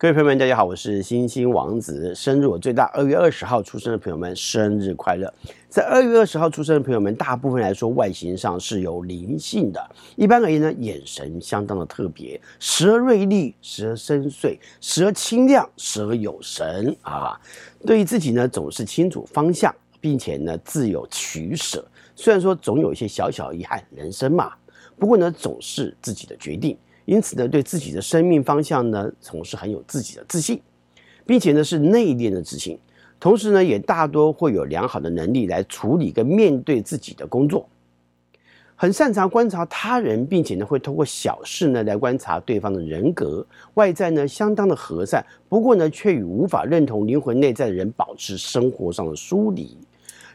各位朋友们，大家好，我是星星王子。生日我最大，二月二十号出生的朋友们，生日快乐！在二月二十号出生的朋友们，大部分来说外形上是有灵性的。一般而言呢，眼神相当的特别，时而锐利，时而深邃，时而清亮，时而有神啊。对于自己呢，总是清楚方向，并且呢，自有取舍。虽然说总有一些小小遗憾，人生嘛，不过呢，总是自己的决定。因此呢，对自己的生命方向呢，总是很有自己的自信，并且呢是内敛的自信，同时呢也大多会有良好的能力来处理跟面对自己的工作，很擅长观察他人，并且呢会通过小事呢来观察对方的人格，外在呢相当的和善，不过呢却与无法认同灵魂内在的人保持生活上的疏离，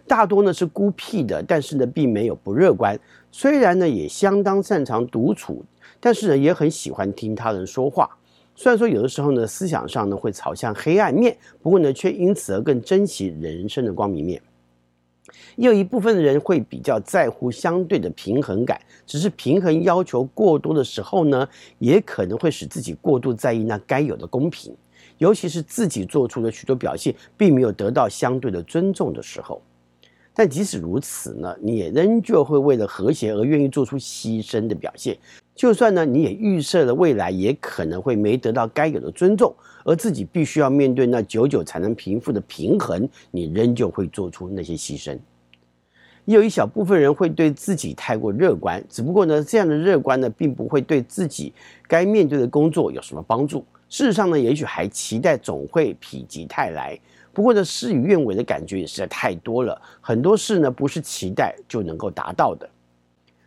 大多呢是孤僻的，但是呢并没有不乐观，虽然呢也相当擅长独处。但是呢，也很喜欢听他人说话。虽然说有的时候呢，思想上呢会朝向黑暗面，不过呢，却因此而更珍惜人生的光明面。也有一部分的人会比较在乎相对的平衡感，只是平衡要求过多的时候呢，也可能会使自己过度在意那该有的公平，尤其是自己做出的许多表现并没有得到相对的尊重的时候。但即使如此呢，你也仍旧会为了和谐而愿意做出牺牲的表现。就算呢，你也预设了未来也可能会没得到该有的尊重，而自己必须要面对那久久才能平复的平衡，你仍旧会做出那些牺牲。也有一小部分人会对自己太过乐观，只不过呢，这样的乐观呢，并不会对自己该面对的工作有什么帮助。事实上呢，也许还期待总会否极泰来。不过呢，事与愿违的感觉也实在太多了，很多事呢，不是期待就能够达到的。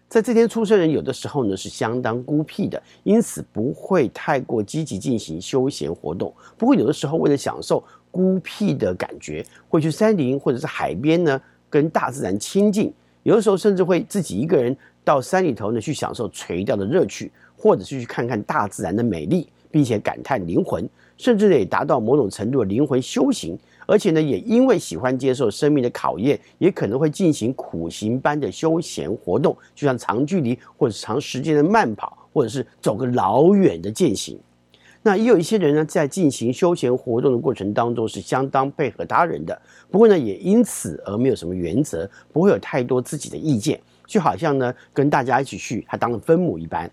在这天出生人有的时候呢是相当孤僻的，因此不会太过积极进行休闲活动。不过有的时候为了享受孤僻的感觉，会去山林或者是海边呢，跟大自然亲近。有的时候甚至会自己一个人到山里头呢去享受垂钓的乐趣，或者是去看看大自然的美丽，并且感叹灵魂，甚至呢也达到某种程度的灵魂修行。而且呢，也因为喜欢接受生命的考验，也可能会进行苦行般的休闲活动，就像长距离或者长时间的慢跑，或者是走个老远的健行。那也有一些人呢，在进行休闲活动的过程当中是相当配合他人的，不过呢，也因此而没有什么原则，不会有太多自己的意见，就好像呢，跟大家一起去，他当了分母一般。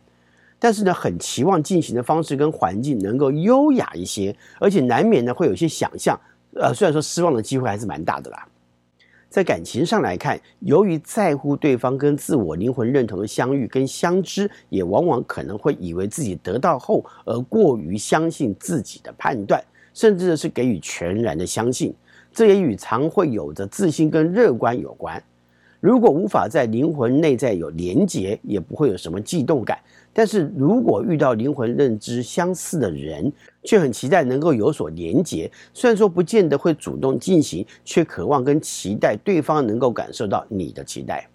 但是呢，很期望进行的方式跟环境能够优雅一些，而且难免呢会有一些想象。呃，虽然说失望的机会还是蛮大的啦。在感情上来看，由于在乎对方跟自我灵魂认同的相遇跟相知，也往往可能会以为自己得到后而过于相信自己的判断，甚至是给予全然的相信。这也与常会有着自信跟乐观有关。如果无法在灵魂内在有连结，也不会有什么悸动感。但是如果遇到灵魂认知相似的人，却很期待能够有所连结，虽然说不见得会主动进行，却渴望跟期待对方能够感受到你的期待，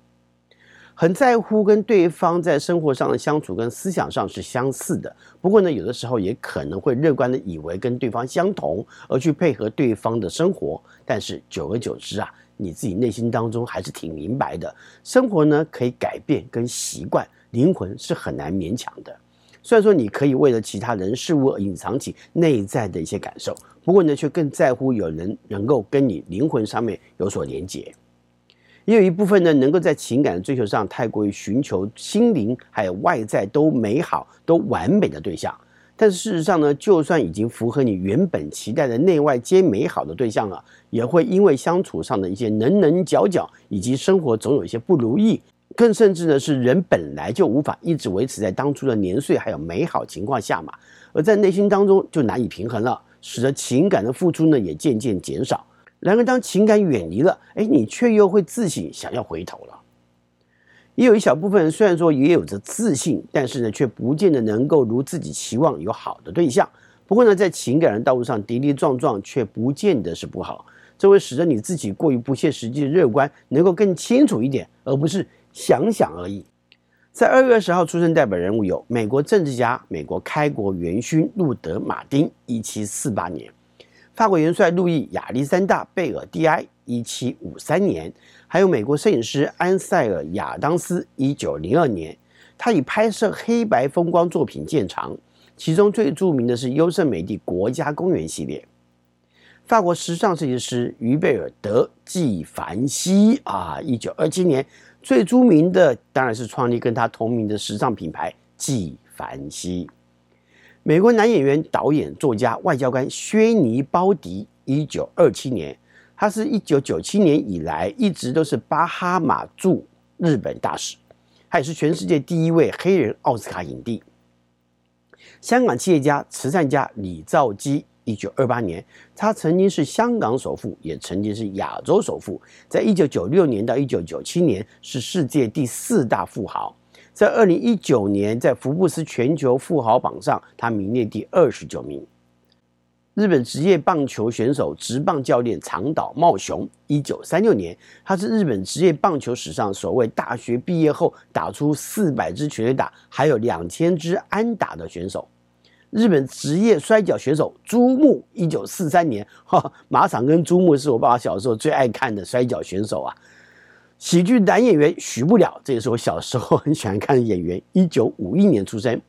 很在乎跟对方在生活上的相处跟思想上是相似的。不过呢，有的时候也可能会乐观的以为跟对方相同，而去配合对方的生活。但是久而久之啊，你自己内心当中还是挺明白的，生活呢可以改变跟习惯。灵魂是很难勉强的，虽然说你可以为了其他人事物而隐藏起内在的一些感受，不过呢，却更在乎有人能够跟你灵魂上面有所连接。也有一部分呢，能够在情感的追求上太过于寻求心灵还有外在都美好、都完美的对象，但是事实上呢，就算已经符合你原本期待的内外皆美好的对象了，也会因为相处上的一些棱棱角角，以及生活总有一些不如意。更甚至呢，是人本来就无法一直维持在当初的年岁还有美好情况下嘛，而在内心当中就难以平衡了，使得情感的付出呢也渐渐减少。然而当情感远离了，哎，你却又会自省想要回头了。也有一小部分人虽然说也有着自信，但是呢却不见得能够如自己期望有好的对象。不过呢，在情感的道路上跌跌撞撞，却不见得是不好。这会使得你自己过于不切实际的乐观能够更清楚一点，而不是。想想而已。在二月二十号出生代表人物有美国政治家、美国开国元勋路德·马丁（一七四八年），法国元帅路易亚历山大·贝尔蒂埃（一七五三年），还有美国摄影师安塞尔·亚当斯（一九零二年）。他以拍摄黑白风光作品见长，其中最著名的是优胜美地国家公园系列。法国时尚设计师于贝尔德纪梵希啊，一九二七年最著名的当然是创立跟他同名的时尚品牌纪梵希。美国男演员、导演、作家、外交官薛尼·鲍迪，一九二七年，他是一九九七年以来一直都是巴哈马驻日本大使，他也是全世界第一位黑人奥斯卡影帝。香港企业家、慈善家李兆基，一九二八年，他曾经是香港首富，也曾经是亚洲首富，在一九九六年到一九九七年是世界第四大富豪。在二零一九年，在福布斯全球富豪榜上，他名列第二十九名。日本职业棒球选手、职棒教练长岛茂雄，一九三六年，他是日本职业棒球史上首位大学毕业后打出四百支全垒打，还有两千支安打的选手。日本职业摔角选手猪木，一九四三年，哈，马场跟猪木是我爸爸小时候最爱看的摔角选手啊。喜剧男演员许不了，这也是我小时候很喜欢看的演员。一九五一年出生。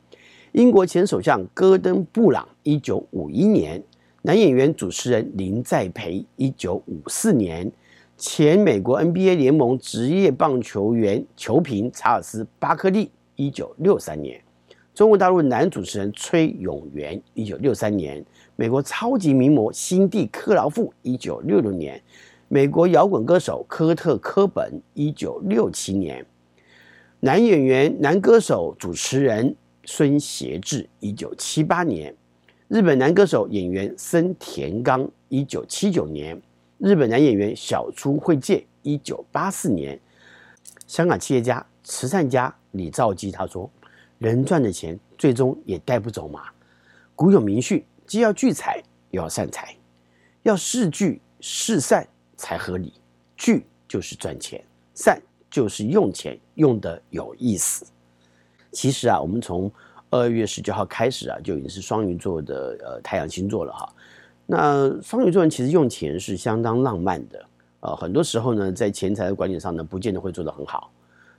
英国前首相戈登布朗，一九五一年。男演员、主持人林在培，一九五四年。前美国 NBA 联盟职业棒球员球评查尔斯巴克利，一九六三年。中国大陆男主持人崔永元，一九六三年。美国超级名模辛蒂克劳馥，一九六六年。美国摇滚歌手科特·科本，一九六七年；男演员、男歌手、主持人孙协志，一九七八年；日本男歌手、演员森田刚，一九七九年；日本男演员小出惠介，一九八四年；香港企业家、慈善家李兆基他说：“人赚的钱最终也带不走嘛。古有名训，既要聚财，又要散财，要识聚识散。”才合理，聚就是赚钱，散就是用钱用得有意思。其实啊，我们从二月十九号开始啊，就已经是双鱼座的呃太阳星座了哈。那双鱼座人其实用钱是相当浪漫的，呃，很多时候呢，在钱财的管理上呢，不见得会做得很好。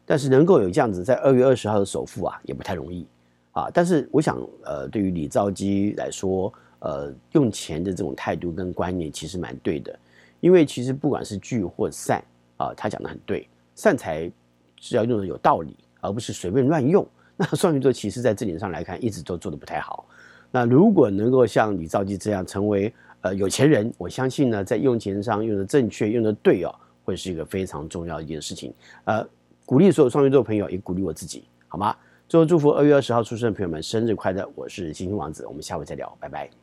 但是能够有这样子在二月二十号的首富啊，也不太容易啊。但是我想，呃，对于李兆基来说，呃，用钱的这种态度跟观念其实蛮对的。因为其实不管是聚或散啊，他讲的很对，散财是要用的有道理，而不是随便乱用。那双鱼座其实在这点上来看，一直都做得不太好。那如果能够像李兆基这样成为呃有钱人，我相信呢，在用钱上用的正确、用的对哦，会是一个非常重要的一件事情。呃，鼓励所有双鱼座朋友，也鼓励我自己，好吗？最后祝福二月二十号出生的朋友们生日快乐！我是星星王子，我们下回再聊，拜拜。